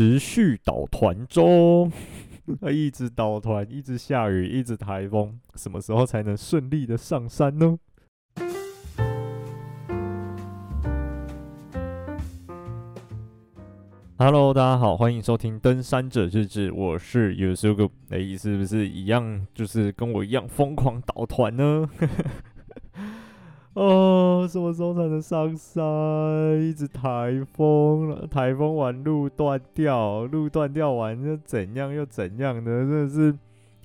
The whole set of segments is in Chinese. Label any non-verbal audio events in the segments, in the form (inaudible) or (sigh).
持续导团中，(laughs) 一直导团，一直下雨，一直台风，什么时候才能顺利的上山呢？Hello，大家好，欢迎收听《登山者日志》，我是 Yusuke，哎，是不是一样，就是跟我一样疯狂导团呢？哦，什么时候才能上山？一直台风了，台风完路断掉，路断掉完又怎样又怎样的，真的是，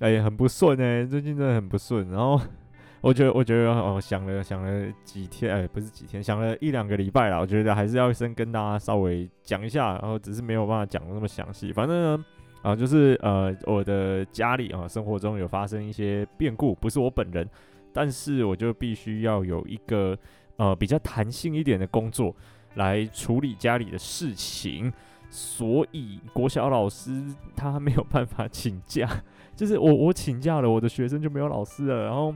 哎，很不顺哎，最近真的很不顺。然后 (laughs) 我觉得，我觉得哦，想了想了几天，哎，不是几天，想了一两个礼拜了。我觉得还是要先跟大家稍微讲一下，然后只是没有办法讲的那么详细。反正呢，啊，就是呃，我的家里啊，生活中有发生一些变故，不是我本人。但是我就必须要有一个呃比较弹性一点的工作来处理家里的事情，所以国小老师他没有办法请假，(laughs) 就是我我请假了，我的学生就没有老师了，然后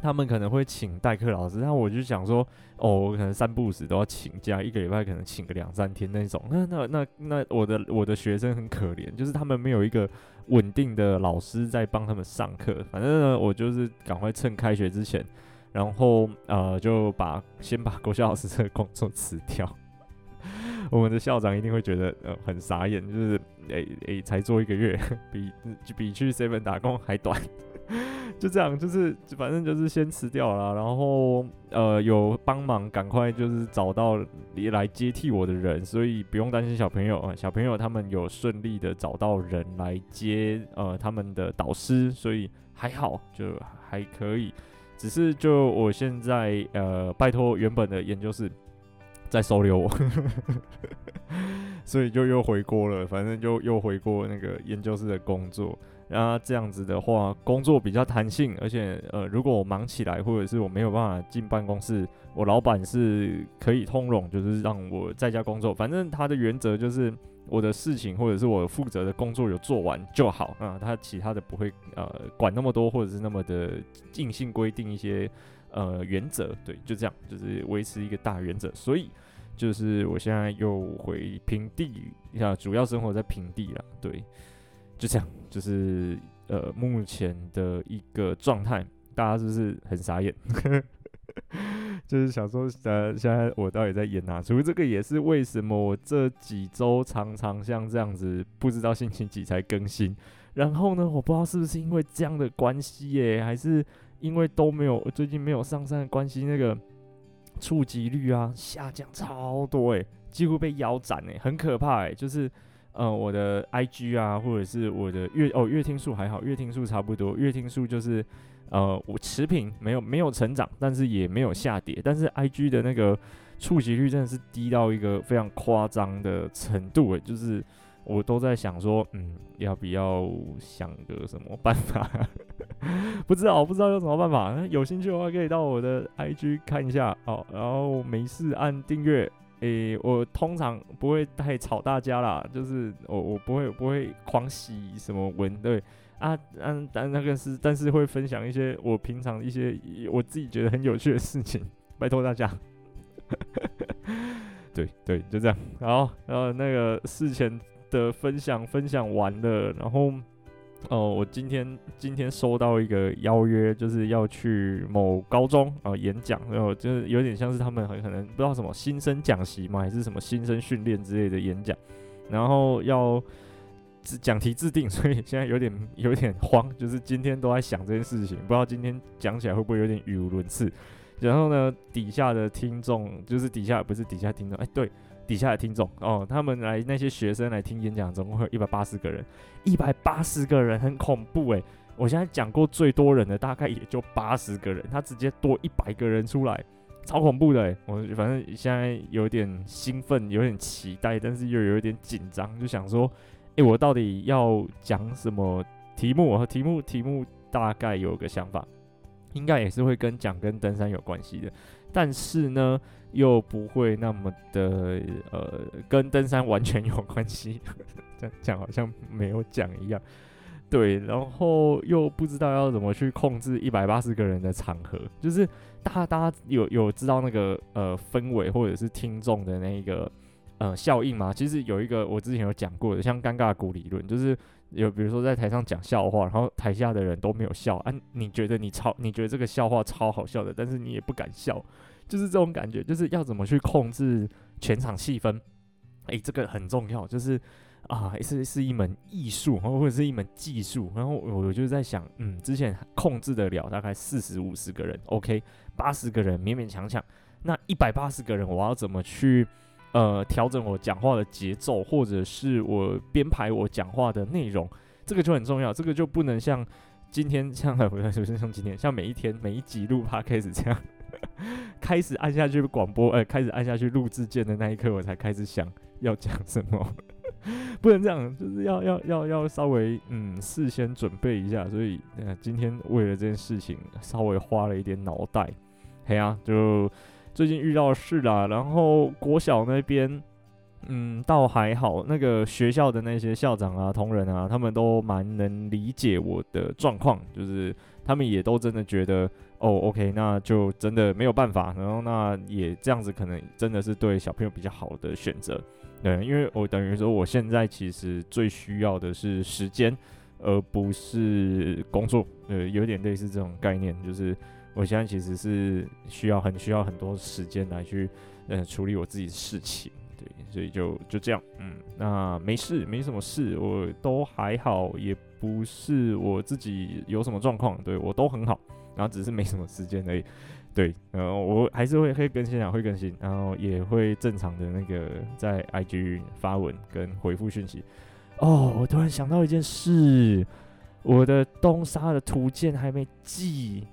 他们可能会请代课老师，那我就想说，哦，我可能三不五时都要请假，一个礼拜可能请个两三天那种，那那那那我的我的学生很可怜，就是他们没有一个。稳定的老师在帮他们上课，反正呢，我就是赶快趁开学之前，然后呃，就把先把国小老师这个工作辞掉。(laughs) 我们的校长一定会觉得呃很傻眼，就是诶诶、才做一个月，(laughs) 比比去 seven 打工还短。就这样，就是反正就是先辞掉了，然后呃有帮忙，赶快就是找到来接替我的人，所以不用担心小朋友啊，小朋友他们有顺利的找到人来接呃他们的导师，所以还好，就还可以。只是就我现在呃拜托原本的研究室再收留我，(laughs) 所以就又回锅了，反正就又回锅那个研究室的工作。那这样子的话，工作比较弹性，而且呃，如果我忙起来，或者是我没有办法进办公室，我老板是可以通融，就是让我在家工作。反正他的原则就是我的事情或者是我负责的工作有做完就好啊，他其他的不会呃管那么多，或者是那么的硬性规定一些呃原则。对，就这样，就是维持一个大原则。所以就是我现在又回平地，啊，主要生活在平地了，对。就这样，就是呃，目前的一个状态，大家是不是很傻眼？(laughs) 就是想说，呃，现在我到底在演哪出？这个也是为什么我这几周常常像这样子，不知道星期几才更新。然后呢，我不知道是不是因为这样的关系耶，还是因为都没有最近没有上山的关系，那个触及率啊下降超多诶，几乎被腰斩诶，很可怕诶，就是。呃，我的 IG 啊，或者是我的月哦月听数还好，月听数差不多，月听数就是呃我持平，没有没有成长，但是也没有下跌，但是 IG 的那个触及率真的是低到一个非常夸张的程度诶，就是我都在想说，嗯，要不要想个什么办法？(laughs) 不知道，不知道有什么办法，那有兴趣的话可以到我的 IG 看一下哦，然后没事按订阅。诶、我通常不会太吵大家啦，就是我我不会不会狂喜什么文，对啊，嗯、啊，但那个是，但是会分享一些我平常一些我自己觉得很有趣的事情，拜托大家。(laughs) 对对，就这样，然后然后那个事前的分享分享完了，然后。哦，我今天今天收到一个邀约，就是要去某高中啊、呃、演讲，然后就是有点像是他们很可能不知道什么新生讲习嘛，还是什么新生训练之类的演讲，然后要讲题制定，(laughs) 所以现在有点有点慌，就是今天都在想这件事情，不知道今天讲起来会不会有点语无伦次。然后呢，底下的听众就是底下不是底下听众，哎，对。底下的听众哦，他们来那些学生来听演讲，总共会有一百八十个人，一百八十个人很恐怖诶，我现在讲过最多人的大概也就八十个人，他直接多一百个人出来，超恐怖的，我反正现在有点兴奋，有点期待，但是又有点紧张，就想说，诶，我到底要讲什么题目？题目题目大概有个想法，应该也是会跟讲跟登山有关系的。但是呢，又不会那么的呃，跟登山完全有关系，这样讲好像没有讲一样。对，然后又不知道要怎么去控制一百八十个人的场合，就是大家大家有有知道那个呃氛围或者是听众的那个呃效应吗？其实有一个我之前有讲过的，像尴尬谷理论，就是有比如说在台上讲笑话，然后台下的人都没有笑，啊，你觉得你超，你觉得这个笑话超好笑的，但是你也不敢笑，就是这种感觉，就是要怎么去控制全场气氛？诶，这个很重要，就是。啊，是是一门艺术，或者是一门技术。然后我就在想，嗯，之前控制得了大概四十五十个人，OK，八十个人勉勉强强。那一百八十个人，我要怎么去呃调整我讲话的节奏，或者是我编排我讲话的内容？这个就很重要。这个就不能像今天像 (laughs) 不是像今天像每一天每一集录 Podcast 这样，(laughs) 开始按下去广播，呃，开始按下去录制键的那一刻，我才开始想要讲什么。(laughs) 不能这样，就是要要要要稍微嗯事先准备一下，所以呃今天为了这件事情稍微花了一点脑袋，嘿啊，就最近遇到事啦，然后国小那边嗯倒还好，那个学校的那些校长啊、同仁啊，他们都蛮能理解我的状况，就是他们也都真的觉得哦，OK，那就真的没有办法，然后那也这样子可能真的是对小朋友比较好的选择。对，因为我等于说，我现在其实最需要的是时间，而不是工作。呃，有点类似这种概念，就是我现在其实是需要很需要很多时间来去呃处理我自己的事情。对，所以就就这样，嗯，那没事，没什么事，我都还好，也不是我自己有什么状况，对我都很好，然后只是没什么时间而已。(laughs) 对，然后我还是会会更新啊，会更新，然后也会正常的那个在 IG 发文跟回复讯息。哦，我突然想到一件事，我的东沙的图鉴还没寄。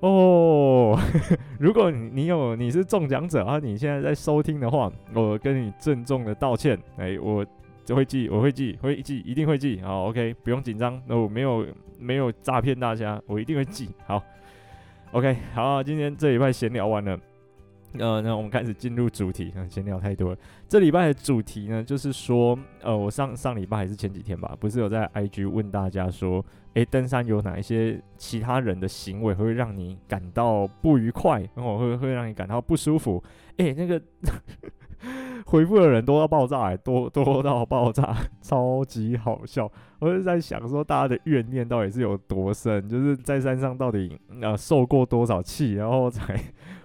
哦，(laughs) 如果你你有你是中奖者啊，你现在在收听的话，我跟你郑重的道歉。哎，我就会记，我会记，会记，一定会记。好，OK，不用紧张，那我没有没有诈骗大家，我一定会记。好。OK，好，今天这礼拜闲聊完了，呃，那我们开始进入主题。闲聊太多了，这礼拜的主题呢，就是说，呃，我上上礼拜还是前几天吧，不是有在 IG 问大家说，诶，登山有哪一些其他人的行为会让你感到不愉快，然后会会让你感到不舒服？诶，那个。回复的人多到爆炸，欸，多多到爆炸，超级好笑。我是在想说，大家的怨念到底是有多深？就是在山上到底呃受过多少气，然后才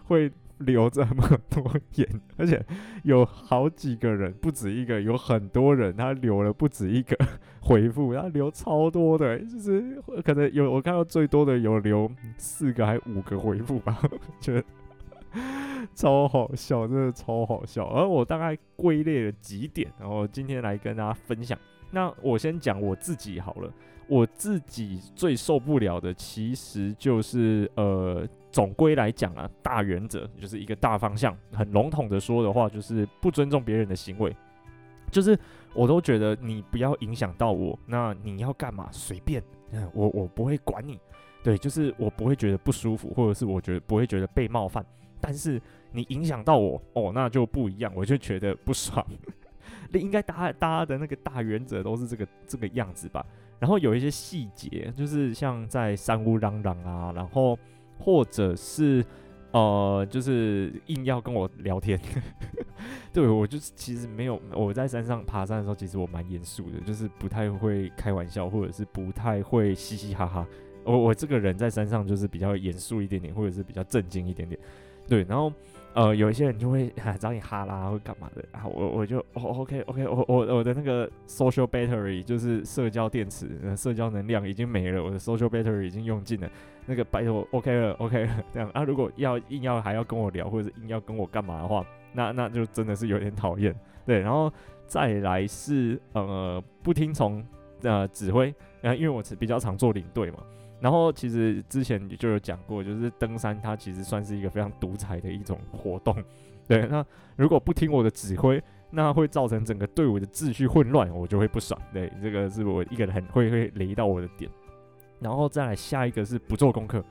会流这么多眼？而且有好几个人，不止一个，有很多人他留了不止一个回复，他留超多的，就是可能有我看到最多的有留四个还五个回复吧，觉得。(laughs) 超好笑，真的超好笑。而我大概归类了几点，然后今天来跟大家分享。那我先讲我自己好了，我自己最受不了的其实就是呃，总归来讲啊，大原则就是一个大方向，很笼统的说的话，就是不尊重别人的行为。就是我都觉得你不要影响到我，那你要干嘛随便，我我不会管你。对，就是我不会觉得不舒服，或者是我觉得不会觉得被冒犯。但是你影响到我哦，那就不一样，我就觉得不爽。那 (laughs) 应该大家大家的那个大原则都是这个这个样子吧？然后有一些细节，就是像在山屋嚷嚷啊，然后或者是呃，就是硬要跟我聊天。(laughs) 对，我就是其实没有我在山上爬山的时候，其实我蛮严肃的，就是不太会开玩笑，或者是不太会嘻嘻哈哈。我我这个人在山上就是比较严肃一点点，或者是比较正经一点点。对，然后呃，有一些人就会啊找你哈拉或干嘛的啊，我我就哦，OK OK，我我我的那个 social battery 就是社交电池，社交能量已经没了，我的 social battery 已经用尽了，那个拜托 OK 了 OK 了，(laughs) 这样啊，如果要硬要还要跟我聊，或者硬要跟我干嘛的话，那那就真的是有点讨厌。对，然后再来是呃不听从呃指挥，然呃，因为我比较常做领队嘛。然后其实之前就有讲过，就是登山它其实算是一个非常独裁的一种活动。对，那如果不听我的指挥，那会造成整个队伍的秩序混乱，我就会不爽。对，这个是我一个人很会会雷到我的点。然后再来下一个是不做功课。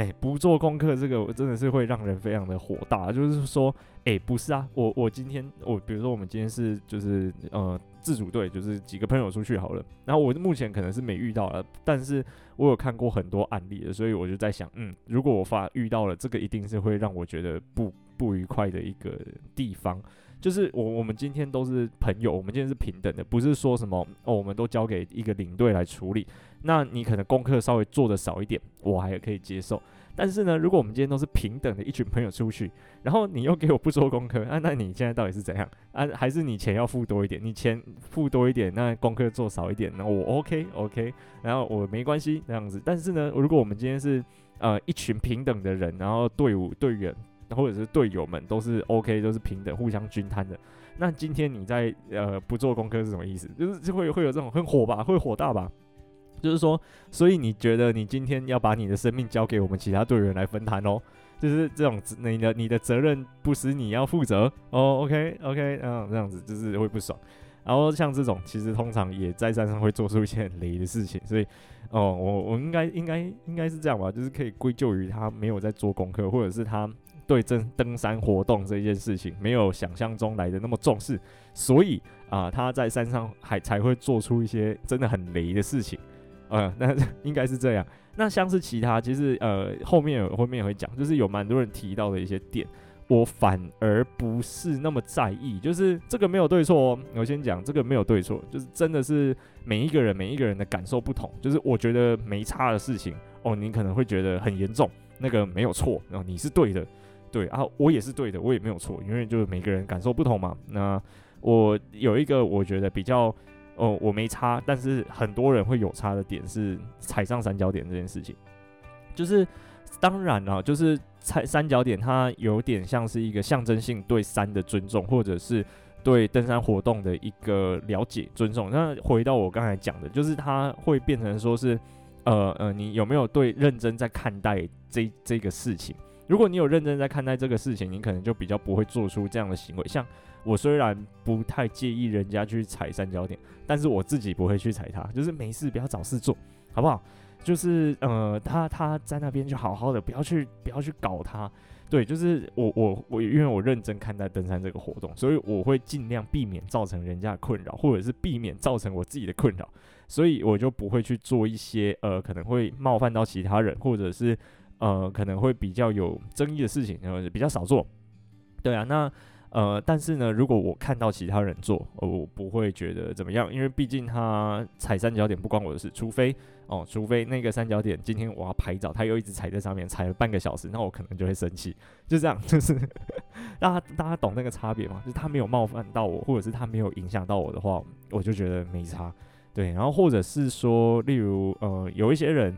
哎，不做功课这个我真的是会让人非常的火大。就是说，哎，不是啊，我我今天我比如说我们今天是就是呃。自主队就是几个朋友出去好了，然后我目前可能是没遇到了，但是我有看过很多案例的，所以我就在想，嗯，如果我发遇到了这个，一定是会让我觉得不不愉快的一个地方。就是我我们今天都是朋友，我们今天是平等的，不是说什么哦，我们都交给一个领队来处理。那你可能功课稍微做的少一点，我还可以接受。但是呢，如果我们今天都是平等的一群朋友出去，然后你又给我不做功课，啊，那你现在到底是怎样？啊，还是你钱要付多一点？你钱付多一点，那功课做少一点，那我 OK OK，然后我没关系这样子。但是呢，如果我们今天是呃一群平等的人，然后队伍队员或者是队友们都是 OK，都是平等，互相均摊的，那今天你在呃不做功课是什么意思？就是就会会有这种很火吧，会火大吧？就是说，所以你觉得你今天要把你的生命交给我们其他队员来分摊哦？就是这种，你的你的责任不是你要负责哦？OK OK，嗯，这样子就是会不爽。然后像这种，其实通常也在山上会做出一些很雷的事情，所以哦，我我应该应该应该是这样吧？就是可以归咎于他没有在做功课，或者是他对登登山活动这件事情没有想象中来的那么重视，所以啊，他在山上还才会做出一些真的很雷的事情。呃，那 (laughs) 应该是这样。那像是其他，其实呃，后面后面也会讲，就是有蛮多人提到的一些点，我反而不是那么在意。就是这个没有对错哦，我先讲这个没有对错，就是真的是每一个人每一个人的感受不同。就是我觉得没差的事情哦，你可能会觉得很严重，那个没有错，然后你是对的，对啊，我也是对的，我也没有错，因为就是每个人感受不同嘛。那我有一个我觉得比较。哦，我没差，但是很多人会有差的点是踩上三角点这件事情，就是当然了，就是踩三角点，它有点像是一个象征性对山的尊重，或者是对登山活动的一个了解尊重。那回到我刚才讲的，就是它会变成说是，呃呃，你有没有对认真在看待这这个事情？如果你有认真在看待这个事情，你可能就比较不会做出这样的行为，像。我虽然不太介意人家去踩三角点，但是我自己不会去踩它，就是没事不要找事做，好不好？就是呃，他他在那边就好好的，不要去不要去搞他。对，就是我我我，因为我认真看待登山这个活动，所以我会尽量避免造成人家的困扰，或者是避免造成我自己的困扰，所以我就不会去做一些呃可能会冒犯到其他人，或者是呃可能会比较有争议的事情，然后比较少做。对啊，那。呃，但是呢，如果我看到其他人做，我不会觉得怎么样，因为毕竟他踩三角点不关我的事，除非哦，除非那个三角点今天我要拍照，他又一直踩在上面，踩了半个小时，那我可能就会生气。就这样，就是大家大家懂那个差别吗？就是他没有冒犯到我，或者是他没有影响到我的话，我就觉得没差。对，然后或者是说，例如呃，有一些人。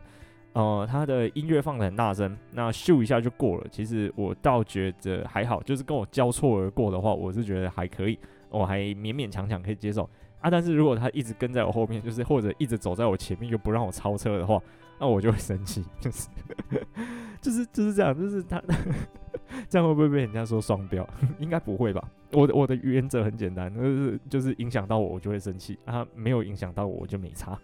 呃，他的音乐放得很大声，那咻一下就过了。其实我倒觉得还好，就是跟我交错而过的话，我是觉得还可以，我还勉勉强强可以接受啊。但是如果他一直跟在我后面，就是或者一直走在我前面又不让我超车的话，那我就会生气，(laughs) 就是就是就是这样，就是他 (laughs) 这样会不会被人家说双标？(laughs) 应该不会吧？我的我的原则很简单，就是就是影响到我，我就会生气啊；没有影响到我，我就没差。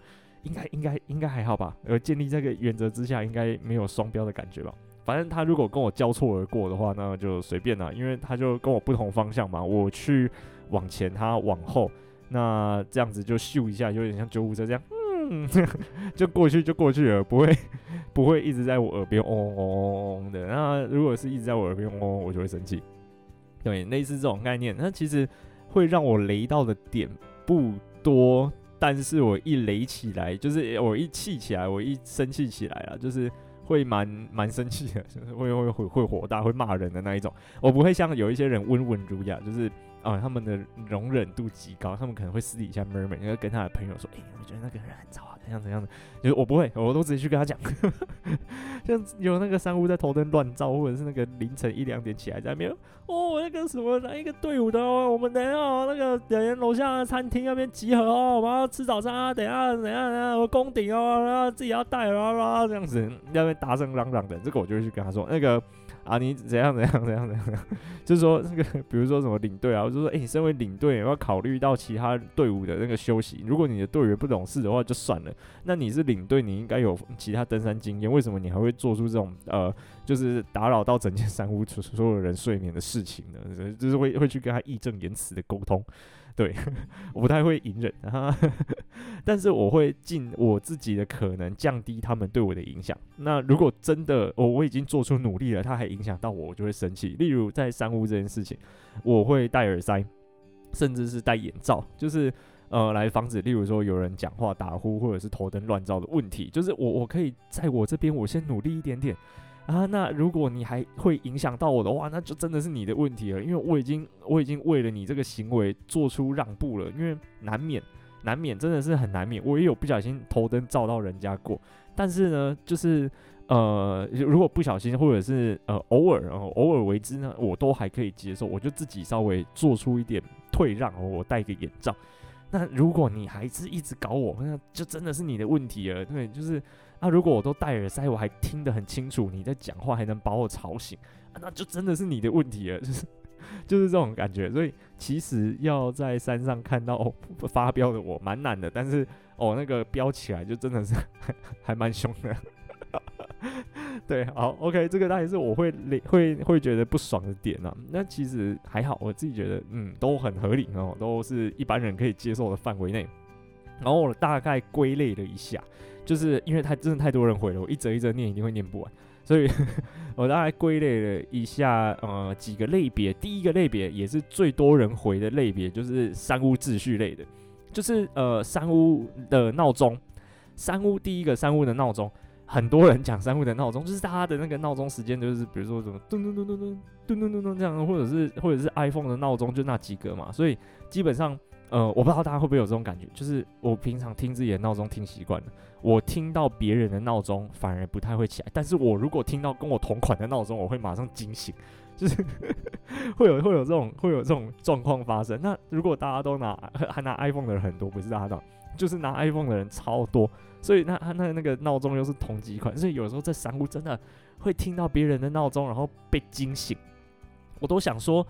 应该应该应该还好吧？而建立这个原则之下，应该没有双标的感觉吧？反正他如果跟我交错而过的话，那就随便啦，因为他就跟我不同方向嘛。我去往前，他往后，那这样子就咻一下，有点像救护车这样，嗯，(laughs) 就过去就过去了，不会 (laughs) 不会一直在我耳边嗡嗡嗡嗡的。那如果是一直在我耳边嗡嗡，我就会生气。对，类似这种概念，那其实会让我雷到的点不多。但是我一雷起来，就是我一气起来，我一生气起来了，就是会蛮蛮生气的，就 (laughs) 是会会会会火大，会骂人的那一种。我不会像有一些人温文儒雅，就是啊、他们的容忍度极高，他们可能会私底下 murmur，因为跟他的朋友说，哎、我觉得那个人很吵啊。怎样怎样的？就是我不会，我都直接去跟他讲。(laughs) 像有那个山屋在头灯乱照，或者是那个凌晨一两点起来在那边哦，那个什么哪一个队伍的哦，我们等下那个等下楼下的餐厅那边集合哦，我们要吃早餐啊，等下等下等下我攻顶哦，然后自己要带啊啊这样子，那边大声嚷嚷的，这个我就会去跟他说那个。啊，你怎样怎样怎样怎样？就是说那个，比如说什么领队啊，我就说，哎、你身为领队，要考虑到其他队伍的那个休息。如果你的队员不懂事的话，就算了。那你是领队，你应该有其他登山经验，为什么你还会做出这种呃，就是打扰到整间 (laughs) 山屋所有人睡眠的事情呢？就是会会去跟他义正言辞的沟通。对，(laughs) 我不太会隐忍，(laughs) 但是我会尽我自己的可能降低他们对我的影响。那如果真的我我已经做出努力了，他还影响到我，我就会生气。例如在三屋这件事情，我会戴耳塞，甚至是戴眼罩，就是呃来防止，例如说有人讲话打呼或者是头灯乱照的问题。就是我我可以在我这边我先努力一点点。啊，那如果你还会影响到我的话，那就真的是你的问题了。因为我已经我已经为了你这个行为做出让步了，因为难免难免真的是很难免。我也有不小心头灯照到人家过，但是呢，就是呃，如果不小心或者是呃偶尔偶尔为之呢，我都还可以接受，我就自己稍微做出一点退让，我戴个眼罩。那如果你还是一直搞我，那就真的是你的问题了。对，就是。那、啊、如果我都戴耳塞，我还听得很清楚你在讲话，还能把我吵醒，啊、那就真的是你的问题了，就是 (laughs) 就是这种感觉。所以其实要在山上看到、哦、发飙的我蛮难的，但是哦那个飙起来就真的是 (laughs) 还蛮凶的。(laughs) 对，好，OK，这个大概是我会会会觉得不爽的点、啊。那其实还好，我自己觉得嗯都很合理哦，都是一般人可以接受的范围内。然后我大概归类了一下。就是因为他真的太多人回了，我一则一则念一定会念不完，所以 (laughs) 我大概归类了一下，呃，几个类别。第一个类别也是最多人回的类别，就是三屋秩序类的，就是呃三屋的闹钟。三屋第一个三屋的闹钟，很多人讲三屋的闹钟，就是大家的那个闹钟时间，就是比如说什么噔噔噔噔噔噔噔噔噔这样，或者是或者是 iPhone 的闹钟就那几个嘛，所以基本上。呃，我不知道大家会不会有这种感觉，就是我平常听自己的闹钟听习惯了，我听到别人的闹钟反而不太会起来，但是我如果听到跟我同款的闹钟，我会马上惊醒，(laughs) 就是会有会有这种会有这种状况发生。那如果大家都拿还拿 iPhone 的人很多，不是大家知道，就是拿 iPhone 的人超多，所以那他那那个闹钟又是同级款，所以有时候在山屋真的会听到别人的闹钟，然后被惊醒，我都想说，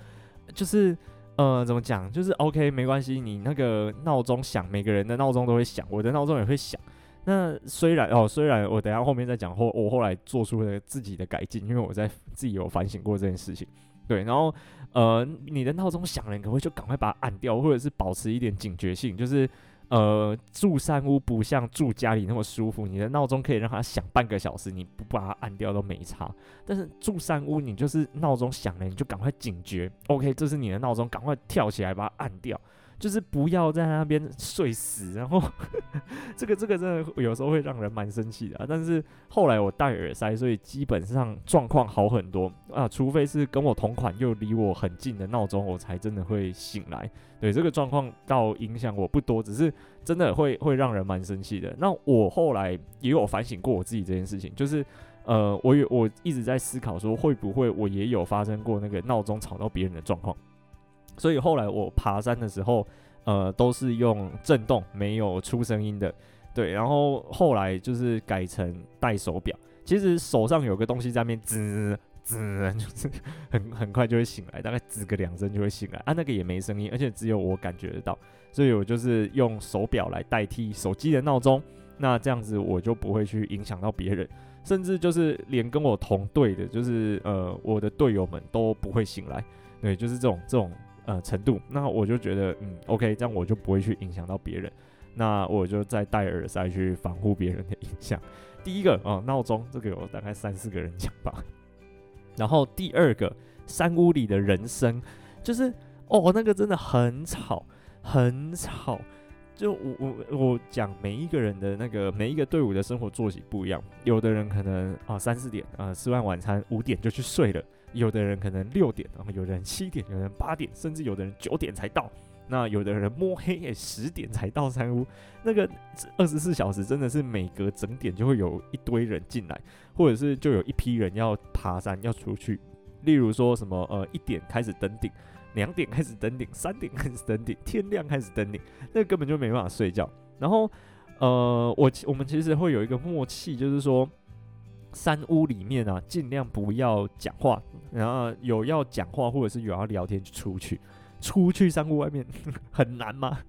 就是。呃，怎么讲？就是 OK，没关系。你那个闹钟响，每个人的闹钟都会响，我的闹钟也会响。那虽然哦，虽然我等下后面再讲后，我后来做出了自己的改进，因为我在自己有反省过这件事情。对，然后呃，你的闹钟响了，你可不可以就赶快把它按掉，或者是保持一点警觉性，就是。呃，住山屋不像住家里那么舒服，你的闹钟可以让它响半个小时，你不把它按掉都没差。但是住山屋，你就是闹钟响了，你就赶快警觉，OK，这是你的闹钟，赶快跳起来把它按掉。就是不要在那边睡死，然后 (laughs) 这个这个真的有时候会让人蛮生气的啊。但是后来我戴耳塞，所以基本上状况好很多啊。除非是跟我同款又离我很近的闹钟，我才真的会醒来。对，这个状况倒影响我不多，只是真的会会让人蛮生气的。那我后来也有反省过我自己这件事情，就是呃，我有我一直在思考说，会不会我也有发生过那个闹钟吵到别人的状况。所以后来我爬山的时候，呃，都是用震动，没有出声音的，对。然后后来就是改成戴手表，其实手上有个东西在那边滋滋，就是 (laughs) 很很快就会醒来，大概滋个两声就会醒来啊，那个也没声音，而且只有我感觉得到，所以我就是用手表来代替手机的闹钟，那这样子我就不会去影响到别人，甚至就是连跟我同队的，就是呃我的队友们都不会醒来，对，就是这种这种。呃，程度，那我就觉得，嗯，OK，这样我就不会去影响到别人，那我就再戴耳塞去防护别人的影响。第一个啊，闹钟，这个有大概三四个人讲吧。然后第二个，山屋里的人声，就是哦，那个真的很吵，很吵。就我我我讲每一个人的那个每一个队伍的生活作息不一样，有的人可能啊三四点啊吃完晚餐五点就去睡了。有的人可能六点，然后有的人七点，有的人八点，甚至有的人九点才到。那有的人摸黑也十点才到山屋。那个二十四小时真的是每隔整点就会有一堆人进来，或者是就有一批人要爬山要出去。例如说什么呃一点开始登顶，两点开始登顶，三点开始登顶，天亮开始登顶，那根本就没办法睡觉。然后呃我我们其实会有一个默契，就是说。山屋里面啊，尽量不要讲话，然后有要讲话或者是有要聊天就出去，出去山屋外面 (laughs) 很难吗？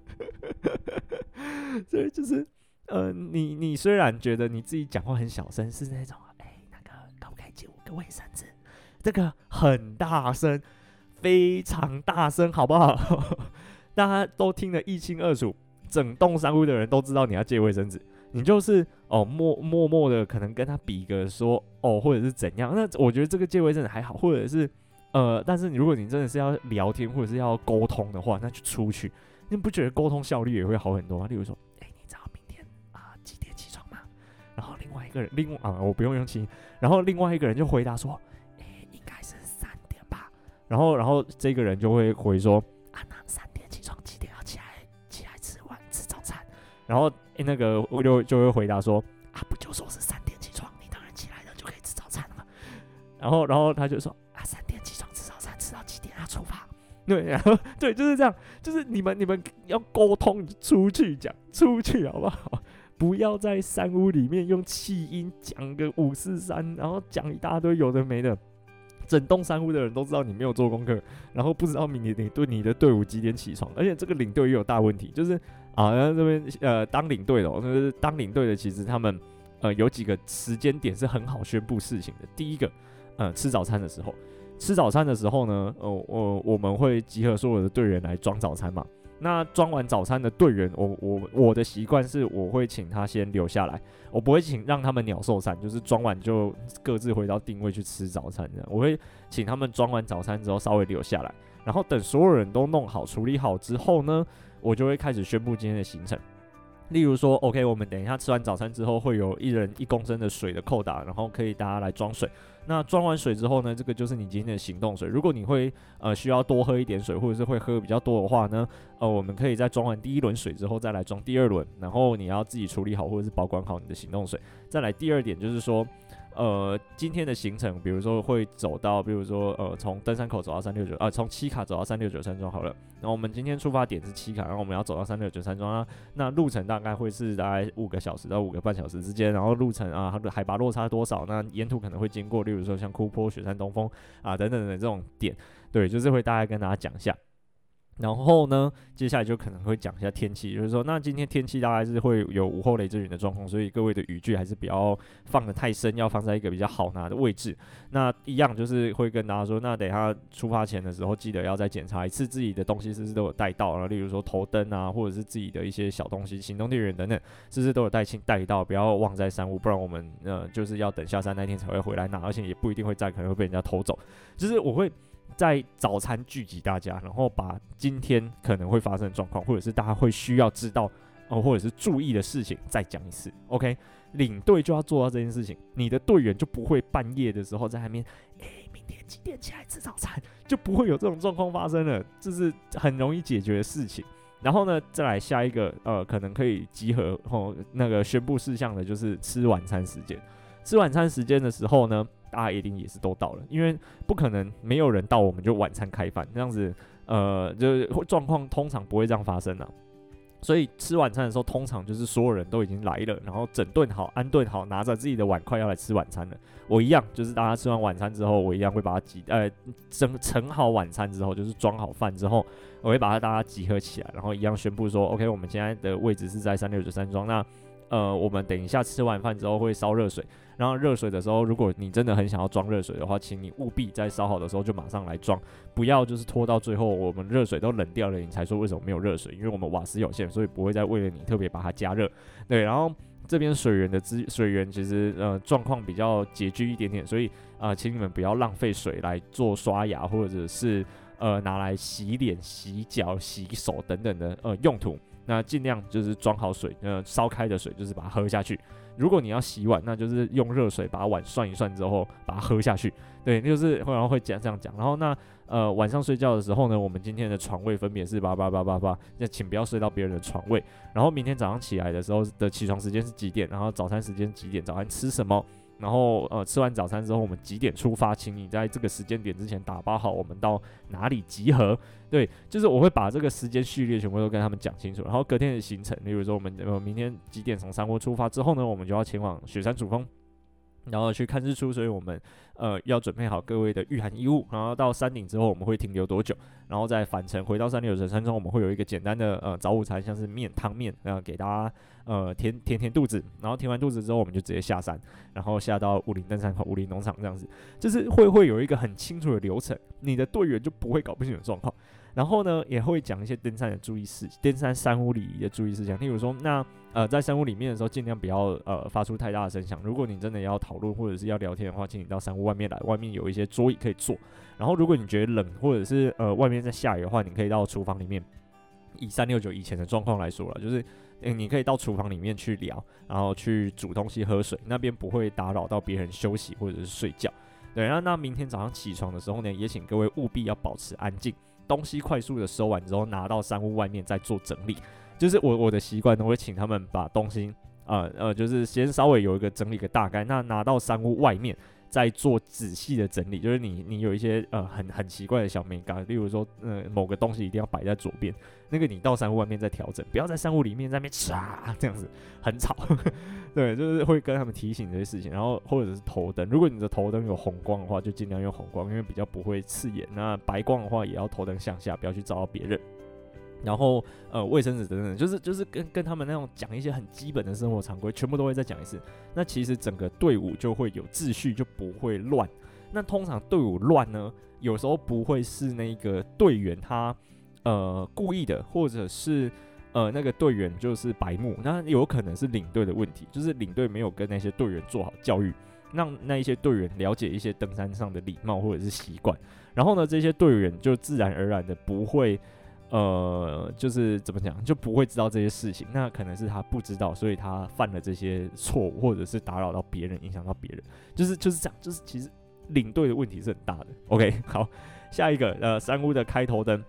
(laughs) 所以就是，呃，你你虽然觉得你自己讲话很小声，是那种，哎、那个可不可以借我个卫生纸？这个很大声，非常大声，好不好？(laughs) 大家都听得一清二楚。整栋三屋的人都知道你要借卫生纸，你就是哦默默默的可能跟他比个说哦，或者是怎样。那我觉得这个借位真的还好，或者是呃，但是你如果你真的是要聊天或者是要沟通的话，那就出去。你不觉得沟通效率也会好很多吗？例如说，哎、你知道明天啊、几点起床吗？然后另外一个人，另啊，我不用用气，然后另外一个人就回答说，哎、应该是三点吧。然后，然后这个人就会回说，啊，那三点起床，几点要起来？起来吃晚吃早餐。然后、那个我就就会回答说，啊，不就说是三点起床，你当然起来了就可以吃早餐了嘛。然后，然后他就说，啊，三点起床吃早餐，吃到几点要出发？(laughs) 对，然后对，就是这样，就是你们你们要沟通，出去讲，出去好不好？(laughs) 不要在山屋里面用气音讲个五四三，然后讲一大堆有的没的，整栋山屋的人都知道你没有做功课，然后不知道明年你对你的队伍几点起床，而且这个领队也有大问题，就是啊，这边呃当领队的，就是当领队的，其实他们呃有几个时间点是很好宣布事情的，第一个，呃吃早餐的时候。吃早餐的时候呢，呃，我我们会集合所有的队员来装早餐嘛。那装完早餐的队员，我我我的习惯是，我会请他先留下来，我不会请让他们鸟兽散，就是装完就各自回到定位去吃早餐这样。我会请他们装完早餐之后稍微留下来，然后等所有人都弄好处理好之后呢，我就会开始宣布今天的行程。例如说，OK，我们等一下吃完早餐之后，会有一人一公升的水的扣打，然后可以大家来装水。那装完水之后呢，这个就是你今天的行动水。如果你会呃需要多喝一点水，或者是会喝比较多的话呢，呃，我们可以在装完第一轮水之后再来装第二轮，然后你要自己处理好或者是保管好你的行动水。再来第二点就是说。呃，今天的行程，比如说会走到，比如说呃，从登山口走到三六九，啊，从七卡走到三六九山庄好了。那我们今天出发点是七卡，然后我们要走到三六九山庄啊。那路程大概会是大概五个小时到五个半小时之间。然后路程啊，它的海拔落差多少？那沿途可能会经过，例如说像库坡、雪山东峰啊等等的这种点，对，就是会大概跟大家讲一下。然后呢，接下来就可能会讲一下天气，就是说，那今天天气大概是会有午后雷阵雨的状况，所以各位的雨具还是不要放得太深，要放在一个比较好拿的位置。那一样就是会跟大家说，那等一下出发前的时候，记得要再检查一次自己的东西是不是都有带到，然后例如说头灯啊，或者是自己的一些小东西，行动电源等等，是不是都有带清带到，不要忘在山屋，不然我们呃就是要等下山那天才会回来拿，而且也不一定会在，可能会被人家偷走。就是我会。在早餐聚集大家，然后把今天可能会发生的状况，或者是大家会需要知道哦，或者是注意的事情，再讲一次。OK，领队就要做到这件事情，你的队员就不会半夜的时候在那边，哎，明天几点起来吃早餐，就不会有这种状况发生了，这是很容易解决的事情。然后呢，再来下一个，呃，可能可以集合哦，那个宣布事项的就是吃晚餐时间。吃晚餐时间的时候呢，大家一定也是都到了，因为不可能没有人到，我们就晚餐开饭这样子，呃，就是状况通常不会这样发生啊。所以吃晚餐的时候，通常就是所有人都已经来了，然后整顿好、安顿好，拿着自己的碗筷要来吃晚餐了。我一样，就是大家吃完晚餐之后，我一样会把它集，呃，整盛好晚餐之后，就是装好饭之后，我会把它大家集合起来，然后一样宣布说，OK，我们现在的位置是在三六九山庄。那呃，我们等一下吃完饭之后会烧热水，然后热水的时候，如果你真的很想要装热水的话，请你务必在烧好的时候就马上来装，不要就是拖到最后我们热水都冷掉了，你才说为什么没有热水？因为我们瓦斯有限，所以不会再为了你特别把它加热。对，然后这边水源的资水源其实呃状况比较拮据一点点，所以啊、呃，请你们不要浪费水来做刷牙或者是呃拿来洗脸、洗脚、洗手等等的呃用途。那尽量就是装好水，呃，烧开的水就是把它喝下去。如果你要洗碗，那就是用热水把碗涮一涮之后把它喝下去。对，就是会然后会讲这样讲。然后那呃晚上睡觉的时候呢，我们今天的床位分别是八八八八八，那请不要睡到别人的床位。然后明天早上起来的时候的起床时间是几点？然后早餐时间几点？早餐吃什么？然后呃吃完早餐之后，我们几点出发？请你在这个时间点之前打包好，我们到哪里集合？对，就是我会把这个时间序列全部都跟他们讲清楚。然后隔天的行程，例如说我们呃明天几点从山窝出发之后呢，我们就要前往雪山主峰。然后去看日出，所以我们呃要准备好各位的御寒衣物。然后到山顶之后，我们会停留多久？然后再返程回到三六九山中，我们会有一个简单的呃早午餐，像是面汤面，然后给大家呃填填填肚子。然后填完肚子之后，我们就直接下山，然后下到武林登山口、武林农场这样子，就是会会有一个很清楚的流程，你的队员就不会搞不清楚状况。然后呢，也会讲一些登山的注意事，登山山屋礼仪的注意事项。例如说，那呃，在山屋里面的时候，尽量不要呃发出太大的声响。如果你真的要讨论或者是要聊天的话，请你到山屋外面来，外面有一些桌椅可以坐。然后，如果你觉得冷或者是呃外面在下雨的话，你可以到厨房里面。以三六九以前的状况来说了，就是嗯，你可以到厨房里面去聊，然后去煮东西喝水，那边不会打扰到别人休息或者是睡觉。对，然后那明天早上起床的时候呢，也请各位务必要保持安静。东西快速的收完之后，拿到山屋外面再做整理。就是我我的习惯呢，会请他们把东西，呃呃，就是先稍微有一个整理个大概。那拿到山屋外面再做仔细的整理。就是你你有一些呃很很奇怪的小美感，例如说呃某个东西一定要摆在左边，那个你到山屋外面再调整，不要在山屋里面在那边唰这样子很吵。(laughs) 对，就是会跟他们提醒这些事情。然后或者是头灯，如果你的头灯有红光的话，就尽量用红光，因为比较不会刺眼。那白光的话，也要头灯向下，不要去照到别人。然后呃，卫生纸等等，就是就是跟跟他们那种讲一些很基本的生活常规，全部都会再讲一次。那其实整个队伍就会有秩序，就不会乱。那通常队伍乱呢，有时候不会是那个队员他呃故意的，或者是呃那个队员就是白目，那有可能是领队的问题，就是领队没有跟那些队员做好教育，让那一些队员了解一些登山上的礼貌或者是习惯。然后呢，这些队员就自然而然的不会。呃，就是怎么讲，就不会知道这些事情。那可能是他不知道，所以他犯了这些错误，或者是打扰到别人，影响到别人。就是就是这样，就是其实领队的问题是很大的。(laughs) OK，好，下一个，呃，三屋的开头灯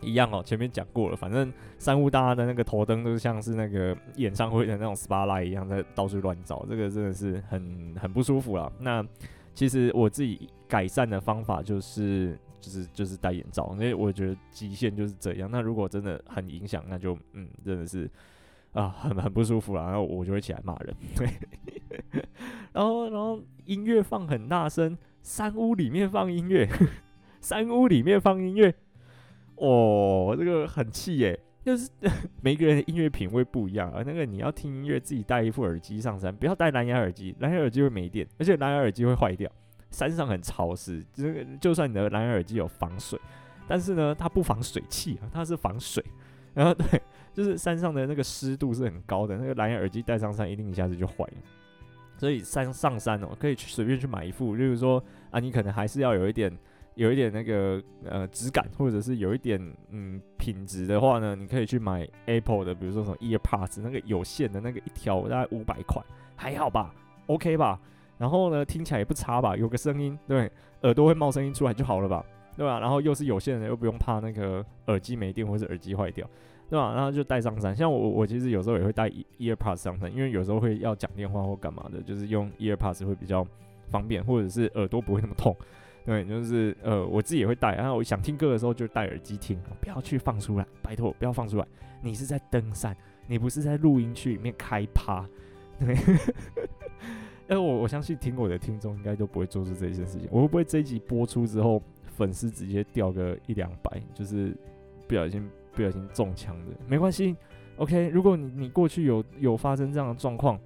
一样哦，前面讲过了。反正三屋大家的那个头灯都像是那个演唱会的那种 spotlight 一样，在到处乱照，这个真的是很很不舒服了。那其实我自己改善的方法就是。就是就是戴眼罩，因为我觉得极限就是这样。那如果真的很影响，那就嗯，真的是啊，很很不舒服了。然后我就会起来骂人，对。(laughs) 然后然后音乐放很大声，山屋里面放音乐，山屋里面放音乐，哦，这个很气耶。就是 (laughs) 每个人的音乐品味不一样啊。那个你要听音乐，自己带一副耳机上山，不要戴蓝牙耳机，蓝牙耳机会没电，而且蓝牙耳机会坏掉。山上很潮湿，这个就算你的蓝牙耳机有防水，但是呢，它不防水汽啊，它是防水。然后对，就是山上的那个湿度是很高的，那个蓝牙耳机带上山一定一下子就坏了。所以山上山哦，可以去随便去买一副，例如说啊，你可能还是要有一点有一点那个呃质感，或者是有一点嗯品质的话呢，你可以去买 Apple 的，比如说什么 EarPods 那个有线的那个一条大概五百块，还好吧？OK 吧？然后呢，听起来也不差吧？有个声音，对，耳朵会冒声音出来就好了吧？对吧？然后又是有线的，又不用怕那个耳机没电或者耳机坏掉，对吧？然后就带上山。像我，我其实有时候也会带 EarPods 上山，因为有时候会要讲电话或干嘛的，就是用 EarPods 会比较方便，或者是耳朵不会那么痛。对，就是呃，我自己也会带。然后我想听歌的时候就戴耳机听，不要去放出来，拜托不要放出来。你是在登山，你不是在录音区里面开趴，对。哎，我我相信听我的听众应该都不会做出这件事情。我会不会这一集播出之后，粉丝直接掉个一两百，就是不小心不小心中枪的？没关系，OK。如果你你过去有有发生这样的状况，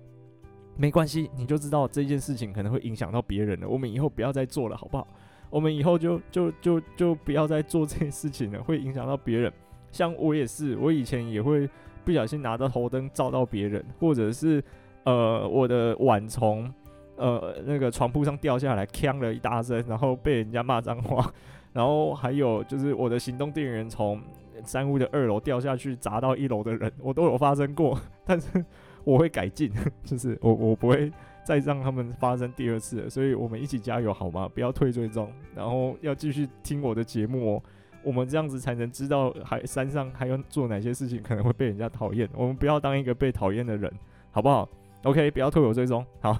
没关系，你就知道这件事情可能会影响到别人了。我们以后不要再做了，好不好？我们以后就就就就不要再做这件事情了，会影响到别人。像我也是，我以前也会不小心拿着头灯照到别人，或者是。呃，我的碗从呃那个床铺上掉下来，呛了一大声，然后被人家骂脏话。然后还有就是我的行动电源从三屋的二楼掉下去砸到一楼的人，我都有发生过。但是我会改进，(laughs) 就是我我不会再让他们发生第二次。所以我们一起加油好吗？不要退追踪，然后要继续听我的节目哦。我们这样子才能知道还山上还要做哪些事情可能会被人家讨厌。我们不要当一个被讨厌的人，好不好？OK，不要退我追踪。好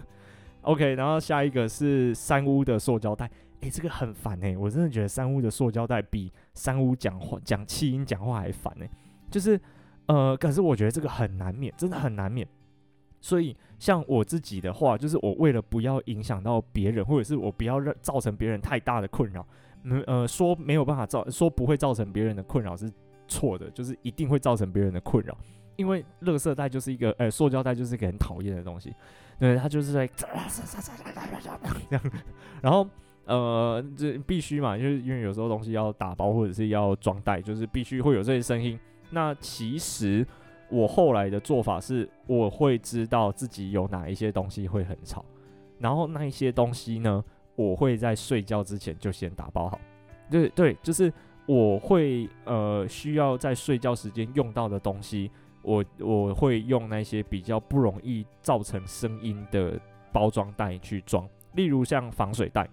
，OK，然后下一个是三屋的塑胶袋。诶、这个很烦诶、我真的觉得三屋的塑胶袋比三屋讲话讲气音讲话还烦诶、就是呃，可是我觉得这个很难免，真的很难免。所以像我自己的话，就是我为了不要影响到别人，或者是我不要让造成别人太大的困扰，嗯呃，说没有办法造，说不会造成别人的困扰是错的，就是一定会造成别人的困扰。因为垃圾袋就是一个，呃、塑胶袋就是一个很讨厌的东西，对，它就是在这样，然后，呃，这必须嘛，就是因为有时候东西要打包或者是要装袋，就是必须会有这些声音。那其实我后来的做法是，我会知道自己有哪一些东西会很吵，然后那一些东西呢，我会在睡觉之前就先打包好。对对，就是我会呃需要在睡觉时间用到的东西，我我会用那些比较不容易造成声音的包装袋去装，例如像防水袋。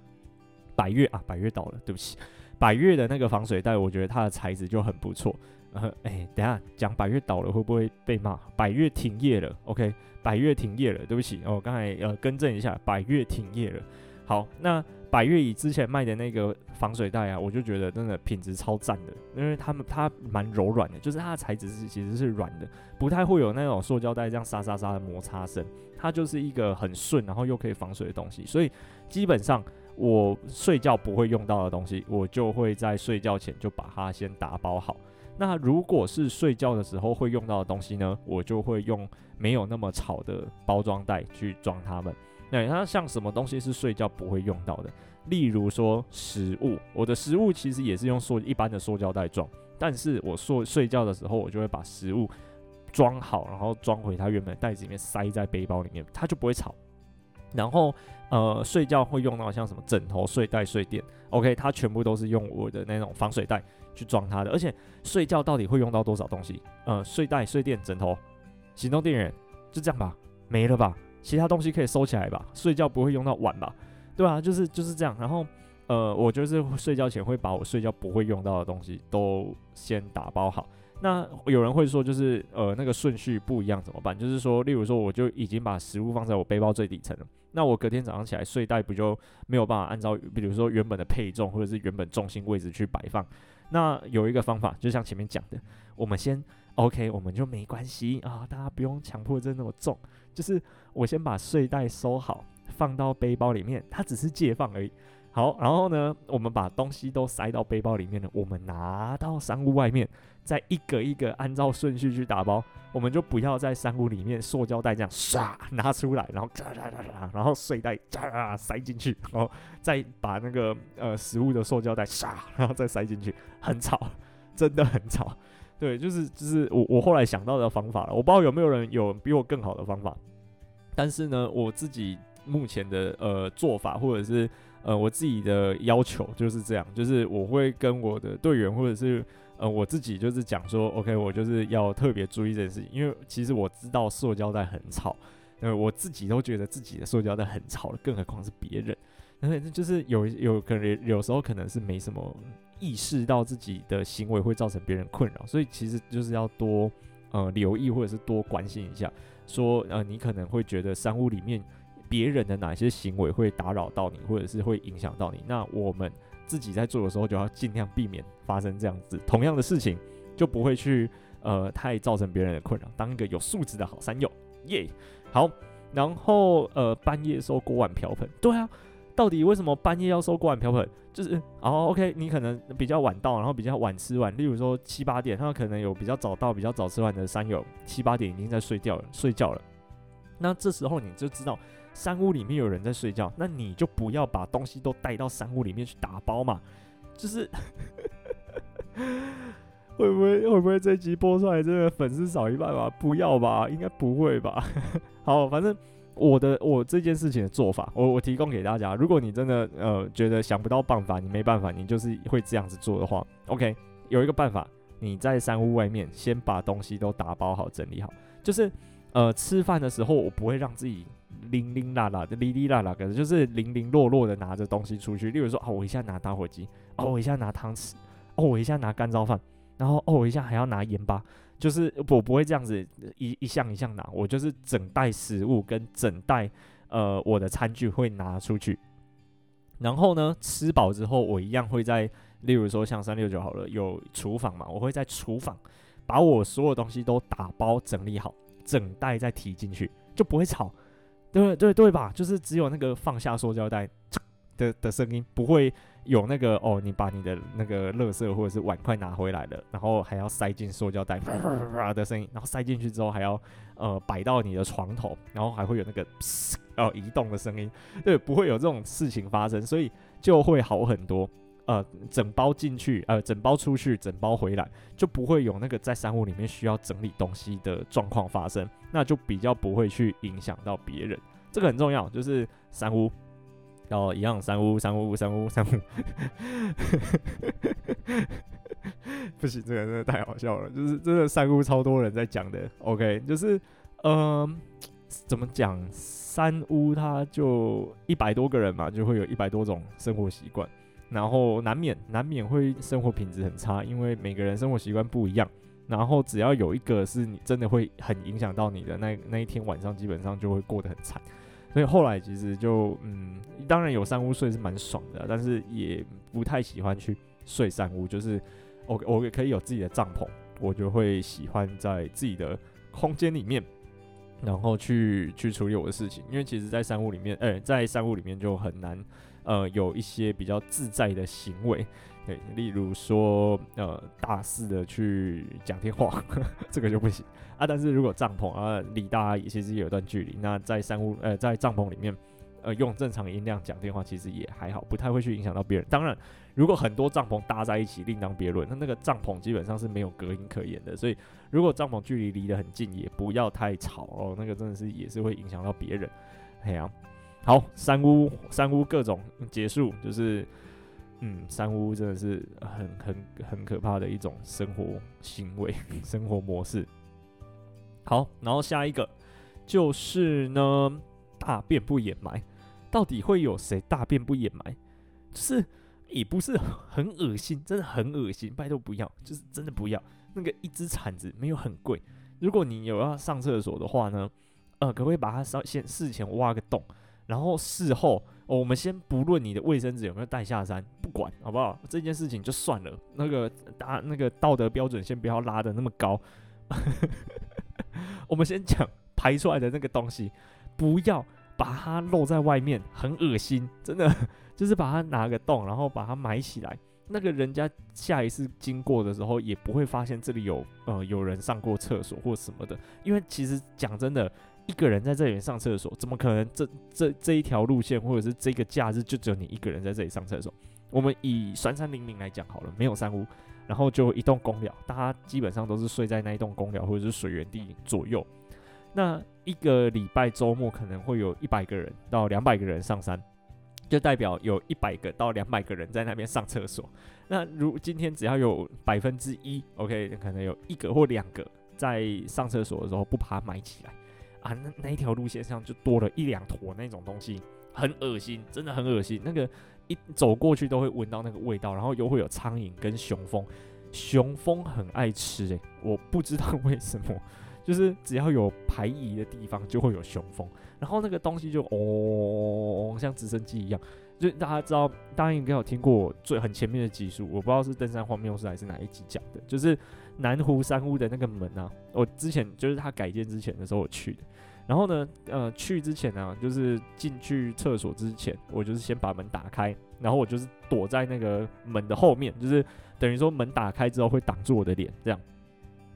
百越啊，百越倒了，对不起。百越的那个防水袋，我觉得它的材质就很不错。呃，哎、欸，等下讲百越倒了会不会被骂？百越停业了，OK？百越停业了，对不起，我刚才呃更正一下，百越停业了。好，那百越以之前卖的那个防水袋啊，我就觉得真的品质超赞的，因为他们它蛮柔软的，就是它的材质是其实是软的，不太会有那种塑胶袋这样沙沙沙的摩擦声，它就是一个很顺，然后又可以防水的东西，所以基本上。我睡觉不会用到的东西，我就会在睡觉前就把它先打包好。那如果是睡觉的时候会用到的东西呢，我就会用没有那么吵的包装袋去装它们。那它像什么东西是睡觉不会用到的？例如说食物，我的食物其实也是用塑一般的塑胶袋装，但是我睡睡觉的时候，我就会把食物装好，然后装回它原本袋子里面，塞在背包里面，它就不会吵。然后，呃，睡觉会用到像什么枕头、睡袋、睡垫，OK，它全部都是用我的那种防水袋去装它的。而且睡觉到底会用到多少东西？呃，睡袋、睡垫、枕头、行动电源，就这样吧，没了吧？其他东西可以收起来吧？睡觉不会用到碗吧？对啊，就是就是这样。然后，呃，我就是睡觉前会把我睡觉不会用到的东西都先打包好。那有人会说，就是呃那个顺序不一样怎么办？就是说，例如说，我就已经把食物放在我背包最底层了，那我隔天早上起来睡袋不就没有办法按照比如说原本的配重或者是原本重心位置去摆放？那有一个方法，就像前面讲的，我们先 OK，我们就没关系啊，大家不用强迫症那么重，就是我先把睡袋收好，放到背包里面，它只是借放而已。好，然后呢，我们把东西都塞到背包里面了，我们拿到山屋外面。再一个一个按照顺序去打包，我们就不要在山屋里面塑胶袋这样唰拿出来，然后唰唰唰，然后睡袋唰塞进去，然后再把那个呃食物的塑胶袋唰，然后再塞进去，很吵，真的很吵。对，就是就是我我后来想到的方法了，我不知道有没有人有比我更好的方法，但是呢，我自己目前的呃做法或者是呃我自己的要求就是这样，就是我会跟我的队员或者是。呃，我自己就是讲说，OK，我就是要特别注意这件事情，因为其实我知道塑胶袋很吵，呃，我自己都觉得自己的塑胶袋很吵了，更何况是别人。(laughs) 而且就是有有可能有时候可能是没什么意识到自己的行为会造成别人困扰，所以其实就是要多呃留意或者是多关心一下，说呃你可能会觉得商务里面别人的哪些行为会打扰到你，或者是会影响到你，那我们。自己在做的时候就要尽量避免发生这样子同样的事情，就不会去呃太造成别人的困扰，当一个有素质的好山友，耶、好，然后呃半夜收锅碗瓢盆，对啊，到底为什么半夜要收锅碗瓢盆？就是哦，OK，你可能比较晚到，然后比较晚吃完，例如说七八点，他可能有比较早到、比较早吃完的山友，七八点已经在睡觉了，睡觉了，那这时候你就知道。山屋里面有人在睡觉，那你就不要把东西都带到山屋里面去打包嘛。就是 (laughs) 会不会会不会这集播出来，这个粉丝少一半吧？不要吧，应该不会吧。(laughs) 好，反正我的我这件事情的做法，我我提供给大家。如果你真的呃觉得想不到办法，你没办法，你就是会这样子做的话，OK，有一个办法，你在山屋外面先把东西都打包好、整理好，就是呃吃饭的时候，我不会让自己。零零落落的，哩哩啦啦的，就是零零落落的拿着东西出去。例如说，哦，我一下拿打火机，哦，我一下拿汤匙，哦，我一下拿干燥饭，然后哦，我一下还要拿盐巴，就是我不会这样子一一项一项拿，我就是整袋食物跟整袋呃我的餐具会拿出去。然后呢，吃饱之后，我一样会在，例如说像三六九好了，有厨房嘛，我会在厨房把我所有东西都打包整理好，整袋再提进去，就不会吵。对对对吧？就是只有那个放下塑胶袋，的的声音，不会有那个哦，你把你的那个垃圾或者是碗筷拿回来了，然后还要塞进塑胶袋的声音，然后塞进去之后还要呃摆到你的床头，然后还会有那个哦移动的声音，对，不会有这种事情发生，所以就会好很多。呃，整包进去，呃，整包出去，整包回来，就不会有那个在山屋里面需要整理东西的状况发生，那就比较不会去影响到别人，这个很重要。就是山屋，然后一样，三屋，三屋，三屋，三屋，(laughs) 不行，这个真的太好笑了，就是真的三屋超多人在讲的。OK，就是，嗯、怎么讲？三屋它就一百多个人嘛，就会有一百多种生活习惯。然后难免难免会生活品质很差，因为每个人生活习惯不一样。然后只要有一个是你真的会很影响到你的，那那一天晚上基本上就会过得很惨。所以后来其实就嗯，当然有山屋睡是蛮爽的，但是也不太喜欢去睡山屋。就是我我也可以有自己的帐篷，我就会喜欢在自己的空间里面，然后去去处理我的事情。因为其实，在山屋里面，哎，在山屋里面就很难。呃，有一些比较自在的行为，例如说，呃，大肆的去讲电话，(laughs) 这个就不行啊。但是如果帐篷啊离大家其实有一段距离，那在山屋，呃，在帐篷里面，呃，用正常音量讲电话，其实也还好，不太会去影响到别人。当然，如果很多帐篷搭在一起，另当别论。那那个帐篷基本上是没有隔音可言的，所以如果帐篷距离离得很近，也不要太吵哦，那个真的是也是会影响到别人，哎呀。好，山屋山屋各种结束，就是，嗯，山屋真的是很很很可怕的一种生活行为、(laughs) 生活模式。好，然后下一个就是呢，大便不掩埋，到底会有谁大便不掩埋？就是也不是很恶心，真的很恶心，拜托不要，就是真的不要。那个一只铲子没有很贵，如果你有要上厕所的话呢，呃，可不可以把它稍先事前挖个洞？然后事后，我们先不论你的卫生纸有没有带下山，不管好不好？这件事情就算了。那个大那个道德标准先不要拉得那么高。(laughs) 我们先讲排出来的那个东西，不要把它露在外面，很恶心，真的就是把它拿个洞，然后把它埋起来。那个人家下一次经过的时候，也不会发现这里有呃有人上过厕所或什么的。因为其实讲真的。一个人在这里上厕所，怎么可能这？这这一条路线，或者是这个假日，就只有你一个人在这里上厕所？我们以三三零零来讲好了，没有山屋，然后就一栋公寮，大家基本上都是睡在那一栋公寮或者是水源地左右。那一个礼拜周末可能会有一百个人到两百个人上山，就代表有一百个到两百个人在那边上厕所。那如今天只要有百分之一，OK，可能有一个或两个在上厕所的时候不把它埋起来。啊，那那一条路线上就多了一两坨那种东西，很恶心，真的很恶心。那个一走过去都会闻到那个味道，然后又会有苍蝇跟雄蜂，雄蜂很爱吃诶、我不知道 (laughs) 为什么，就是只要有排遗的地方就会有雄蜂，然后那个东西就哦，像直升机一样。就大家知道，大家应该有听过最很前面的集数，我不知道是登山荒谬事还是哪一集讲的，就是南湖山屋的那个门啊。我之前就是他改建之前的时候我去的，然后呢，呃，去之前呢、啊，就是进去厕所之前，我就是先把门打开，然后我就是躲在那个门的后面，就是等于说门打开之后会挡住我的脸这样，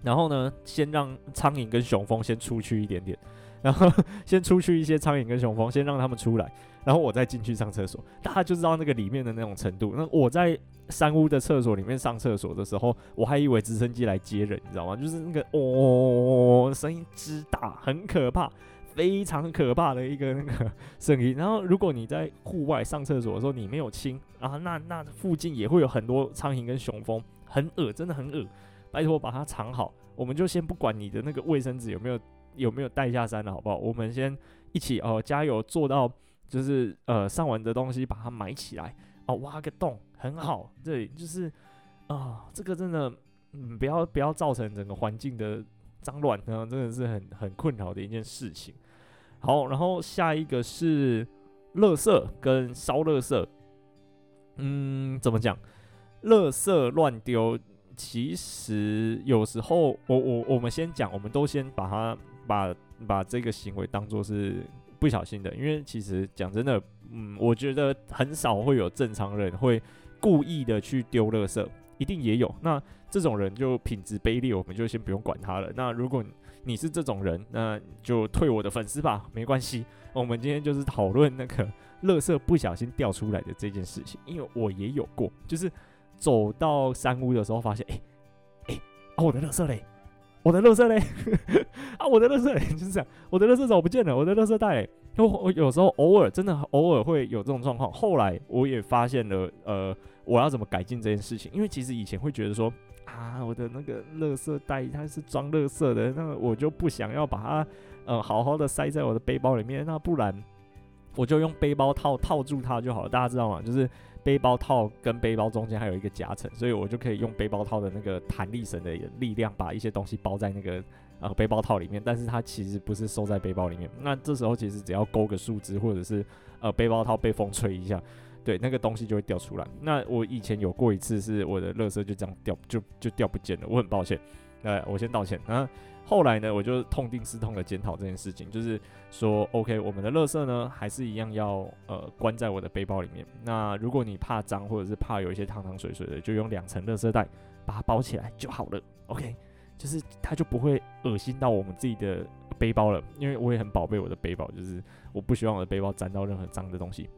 然后呢，先让苍蝇跟雄蜂先出去一点点。然后 (laughs) 先出去一些苍蝇跟雄蜂，先让他们出来，然后我再进去上厕所。大家就知道那个里面的那种程度。那我在山屋的厕所里面上厕所的时候，我还以为直升机来接人，你知道吗？就是那个哦，声音之大，很可怕，非常可怕的一个那个 (laughs) 声音。然后如果你在户外上厕所的时候，你没有清，然后那那附近也会有很多苍蝇跟雄蜂，很恶，真的很恶。拜托把它藏好。我们就先不管你的那个卫生纸有没有。有没有带下山的好不好？我们先一起哦，加油做到，就是呃上完的东西把它埋起来哦，挖个洞很好。对，就是啊、这个真的嗯，不要不要造成整个环境的脏乱，然后真的是很很困扰的一件事情。好，然后下一个是垃圾跟烧垃圾。嗯，怎么讲？垃圾乱丢，其实有时候我我我们先讲，我们都先把它。把把这个行为当做是不小心的，因为其实讲真的，嗯，我觉得很少会有正常人会故意的去丢垃圾，一定也有。那这种人就品质卑劣，我们就先不用管他了。那如果你是这种人，那就退我的粉丝吧，没关系。我们今天就是讨论那个垃圾不小心掉出来的这件事情，因为我也有过，就是走到山屋的时候发现，哎、欸、哎、欸、啊，我的垃圾嘞，我的垃圾嘞，(laughs) 啊，我的垃圾嘞，就是这样，我的垃圾怎么不见了？我的垃圾袋嘞，我我有时候偶尔真的偶尔会有这种状况。后来我也发现了，呃，我要怎么改进这件事情？因为其实以前会觉得说。啊，我的那个垃圾袋它是装垃圾的，那我就不想要把它，呃，好好的塞在我的背包里面。那不然我就用背包套套住它就好了。大家知道吗？就是背包套跟背包中间还有一个夹层，所以我就可以用背包套的那个弹力绳的力量，把一些东西包在那个呃背包套里面。但是它其实不是收在背包里面。那这时候其实只要勾个树枝，或者是呃背包套被风吹一下。对，那个东西就会掉出来。那我以前有过一次，是我的垃圾就这样掉，就就掉不见了。我很抱歉，呃，我先道歉。然后后来呢，我就痛定思痛的检讨这件事情，就是说，OK，我们的垃圾呢，还是一样要呃关在我的背包里面。那如果你怕脏，或者是怕有一些汤汤水水的，就用两层垃圾袋把它包起来就好了。OK，就是它就不会恶心到我们自己的背包了。因为我也很宝贝我的背包，就是我不希望我的背包沾到任何脏的东西。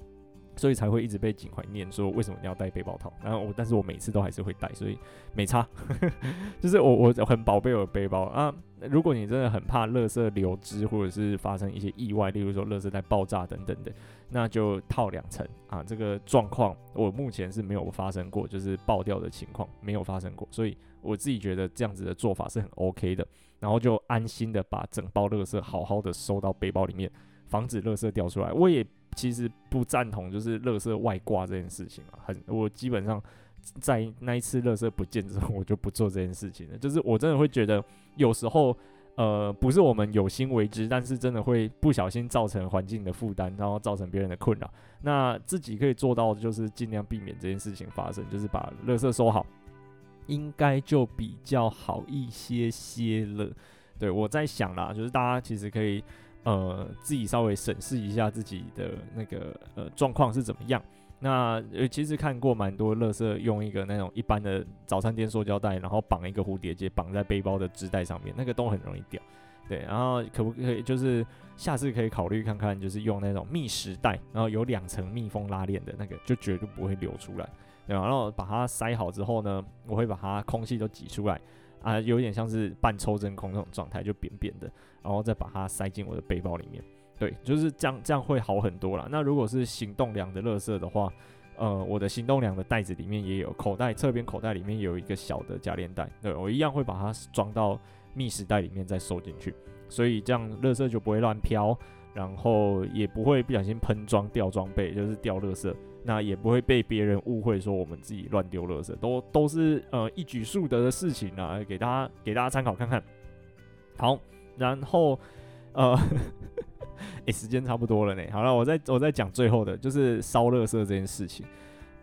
所以才会一直被警怀念说，为什么你要带背包套？然后我，但是我每次都还是会带，所以没差。(laughs) 就是我我很宝贝我的背包啊。如果你真的很怕垃圾流失，或者是发生一些意外，例如说垃圾袋爆炸等等的，那就套两层啊。这个状况我目前是没有发生过，就是爆掉的情况没有发生过，所以我自己觉得这样子的做法是很 OK 的。然后就安心的把整包垃圾好好的收到背包里面，防止垃圾掉出来。我也。其实不赞同就是乐色外挂这件事情啊，很我基本上在那一次乐色不见之后，我就不做这件事情了。就是我真的会觉得有时候呃不是我们有心为之，但是真的会不小心造成环境的负担，然后造成别人的困扰。那自己可以做到的就是尽量避免这件事情发生，就是把乐色收好，应该就比较好一些些了。对，我在想啦，就是大家其实可以。呃，自己稍微审视一下自己的那个呃状况是怎么样。那呃，其实看过蛮多乐色用一个那种一般的早餐店塑胶袋，然后绑一个蝴蝶结绑在背包的织带上面，那个都很容易掉。对，然后可不可以就是下次可以考虑看看，就是用那种密实袋，然后有两层密封拉链的那个，就绝对不会流出来。对，然后把它塞好之后呢，我会把它空气都挤出来。啊，有点像是半抽真空那种状态，就扁扁的，然后再把它塞进我的背包里面。对，就是这样，这样会好很多啦。那如果是行动粮的垃圾的话，呃，我的行动粮的袋子里面也有口袋，侧边口袋里面有一个小的夹链袋，对，我一样会把它装到密实袋里面再收进去，所以这样垃圾就不会乱飘，然后也不会不小心喷装掉装备，就是掉垃圾。那也不会被别人误会说我们自己乱丢垃圾，都都是呃一举数得的事情啊，给大家给大家参考看看。好，然后呃，哎、欸，时间差不多了呢。好了，我再我再讲最后的，就是烧垃圾这件事情。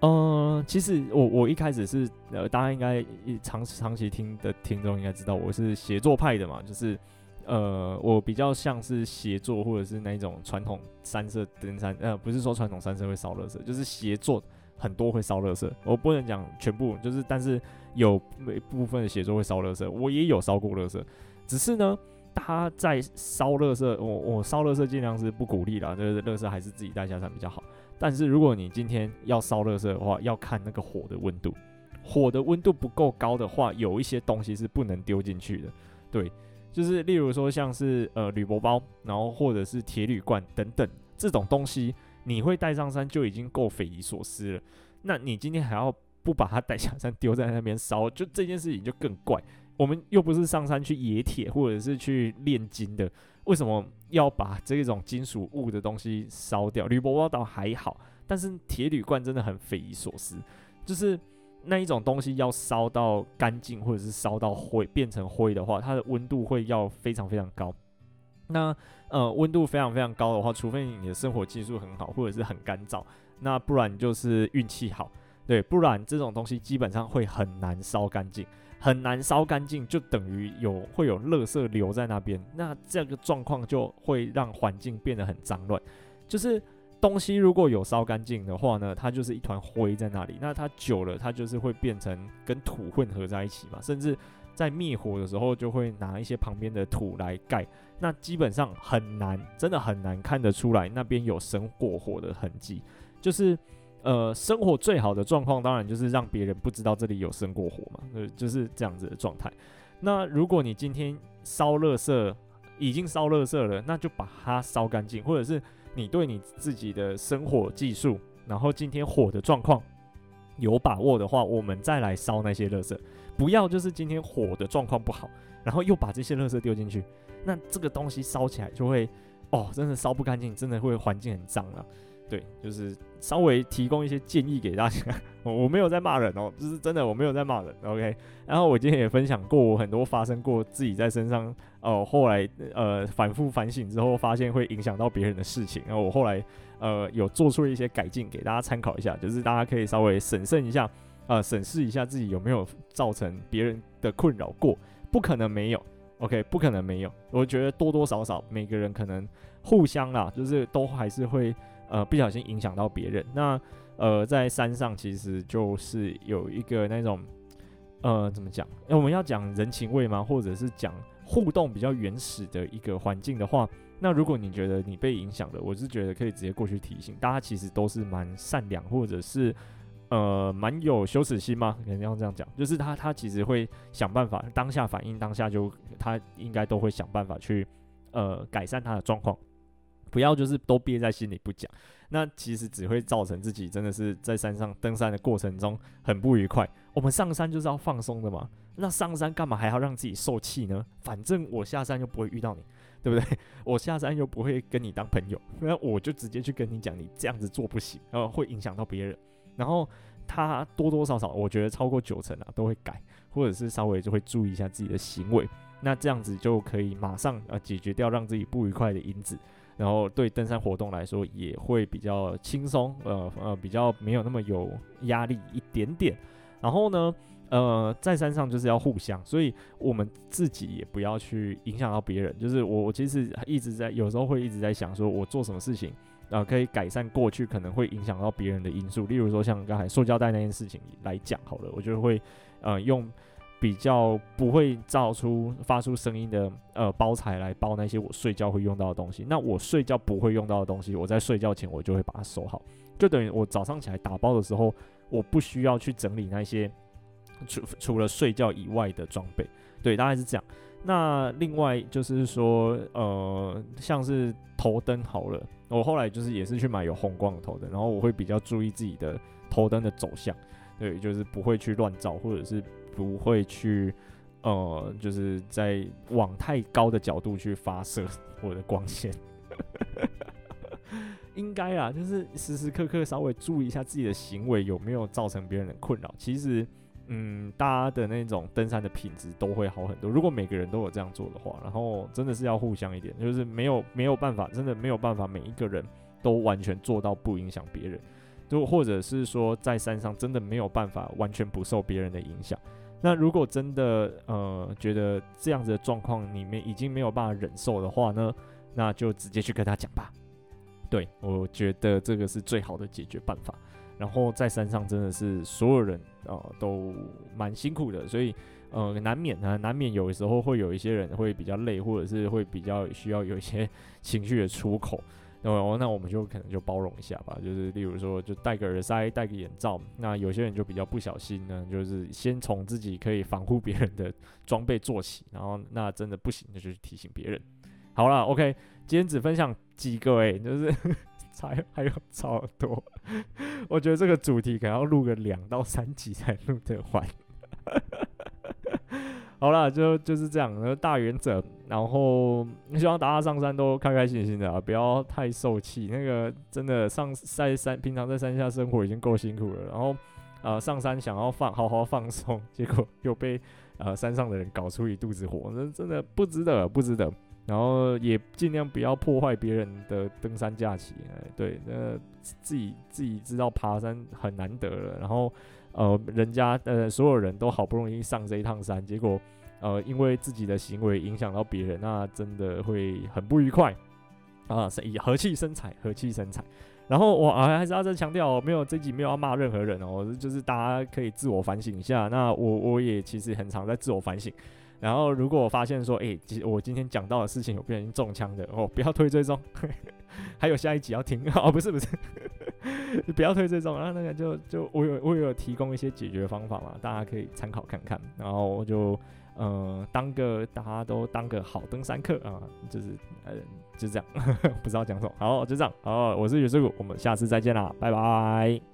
嗯、其实我我一开始是呃，大家应该长长期听的听众应该知道我是协作派的嘛，就是。呃，我比较像是协作，或者是那种传统三色登山，呃，不是说传统三色会烧垃圾，就是协作很多会烧垃圾。我不能讲全部，就是但是有每部分的协作会烧垃圾，我也有烧过垃圾。只是呢，他在烧垃圾，我我烧垃圾尽量是不鼓励啦，就是垃圾还是自己带下山比较好。但是如果你今天要烧垃圾的话，要看那个火的温度，火的温度不够高的话，有一些东西是不能丢进去的，对。就是例如说像是呃铝箔包，然后或者是铁铝罐等等这种东西，你会带上山就已经够匪夷所思了。那你今天还要不把它带下山丢在那边烧，就这件事情就更怪。我们又不是上山去冶铁或者是去炼金的，为什么要把这种金属物的东西烧掉？铝箔包倒还好，但是铁铝罐真的很匪夷所思，就是。那一种东西要烧到干净，或者是烧到灰变成灰的话，它的温度会要非常非常高。那呃，温度非常非常高的话，除非你的生活技术很好，或者是很干燥，那不然就是运气好。对，不然这种东西基本上会很难烧干净，很难烧干净，就等于有会有垃圾留在那边，那这个状况就会让环境变得很脏乱。就是东西如果有烧干净的话呢，它就是一团灰在那里，那它久了，它就是会变成跟土混合在一起嘛，甚至在灭火的时候就会拿一些旁边的土来盖，那基本上很难，真的很难看得出来那边有生过火的痕迹，就是。呃，生火最好的状况当然就是让别人不知道这里有生过火嘛，呃，就是这样子的状态。那如果你今天烧垃圾已经烧垃圾了，那就把它烧干净，或者是你对你自己的生火技术，然后今天火的状况有把握的话，我们再来烧那些垃圾。不要就是今天火的状况不好，然后又把这些垃圾丢进去，那这个东西烧起来就会哦，真的烧不干净，真的会环境很脏了。对，就是稍微提供一些建议给大家。我 (laughs) 我没有在骂人哦，就是真的我没有在骂人。OK，然后我今天也分享过我很多发生过自己在身上、呃，后来呃反复反省之后，发现会影响到别人的事情。然后我后来呃有做出一些改进，给大家参考一下，就是大家可以稍微审慎一下，呃审视一下自己有没有造成别人的困扰过。不可能没有，OK，不可能没有。我觉得多多少少每个人可能互相啦，就是都还是会。呃，不小心影响到别人。那呃，在山上其实就是有一个那种，呃，怎么讲？我们要讲人情味吗？或者是讲互动比较原始的一个环境的话，那如果你觉得你被影响了，我是觉得可以直接过去提醒。大家其实都是蛮善良，或者是呃蛮有羞耻心吗？可能要这样讲，就是他他其实会想办法，当下反应，当下就他应该都会想办法去呃改善他的状况。不要就是都憋在心里不讲，那其实只会造成自己真的是在山上登山的过程中很不愉快。我们上山就是要放松的嘛，那上山干嘛还要让自己受气呢？反正我下山又不会遇到你，对不对？(laughs) 我下山又不会跟你当朋友，那我就直接去跟你讲，你这样子做不行，然后会影响到别人。然后他多多少少，我觉得超过九成啊都会改，或者是稍微就会注意一下自己的行为，那这样子就可以马上呃解决掉让自己不愉快的因子。然后对登山活动来说也会比较轻松，呃呃，比较没有那么有压力一点点。然后呢，呃，在山上就是要互相，所以我们自己也不要去影响到别人。就是我我其实一直在有时候会一直在想，说我做什么事情啊，呃，可以改善过去可能会影响到别人的因素。例如说像刚才塑胶袋那件事情来讲好了，我就会呃用。比较不会造出发出声音的呃包材来包那些我睡觉会用到的东西。那我睡觉不会用到的东西，我在睡觉前我就会把它收好，就等于我早上起来打包的时候，我不需要去整理那些除除了睡觉以外的装备。对，大概是这样。那另外就是说，呃，像是头灯好了，我后来就是也是去买有红光的头灯，然后我会比较注意自己的头灯的走向，对，就是不会去乱照或者是。不会去，呃，就是在往太高的角度去发射 (laughs) 我的光线，(laughs) 应该啦，就是时时刻刻稍微注意一下自己的行为有没有造成别人的困扰。其实，嗯，大家的那种登山的品质都会好很多。如果每个人都有这样做的话，然后真的是要互相一点，就是没有没有办法，真的没有办法，每一个人都完全做到不影响别人，就或者是说在山上真的没有办法完全不受别人的影响。那如果真的呃觉得这样子的状况里面已经没有办法忍受的话呢，那就直接去跟他讲吧。对，我觉得这个是最好的解决办法。然后在山上真的是所有人啊、都蛮辛苦的，所以呃难免呢，难免有时候会有一些人会比较累，或者是会比较需要有一些 (laughs) 情绪的出口。哦，那我们就可能就包容一下吧，就是例如说，就戴个耳塞，戴个眼罩。那有些人就比较不小心呢，就是先从自己可以防护别人的装备做起，然后那真的不行，那就去提醒别人。好了，OK，今天只分享几个哎、就是才 (laughs) 还有超多，我觉得这个主题可能要录个两到三集才录得完。(laughs) 好啦，就就是这样，那大原则。然后希望大家上山都开开心心的啊，不要太受气。那个真的上在山，平常在山下生活已经够辛苦了。然后呃上山想要放好好放松，结果又被呃山上的人搞出一肚子火，那真的不值得，不值得。然后也尽量不要破坏别人的登山假期。哎，对，那自己自己知道爬山很难得了，然后。呃，人家呃所有人都好不容易上这一趟山，结果呃因为自己的行为影响到别人，那真的会很不愉快啊！以和气生财，和气生财。然后我啊还是要再强调，没有这集没有要骂任何人哦，就是大家可以自我反省一下。那我我也其实很常在自我反省。然后如果我发现说，哎，其实我今天讲到的事情有被人中枪的哦，不要推追踪，(laughs) 还有下一集要听哦，不是不是，(laughs) 不要推追踪。然后那个就就我有我有提供一些解决方法嘛，大家可以参考看看。然后我就。呃，当个大家都当个好登山客啊，就是呃，就这样，(laughs) 不知道讲什么。好，就这样。好，我是宇智谷，我们下次再见啦，拜拜。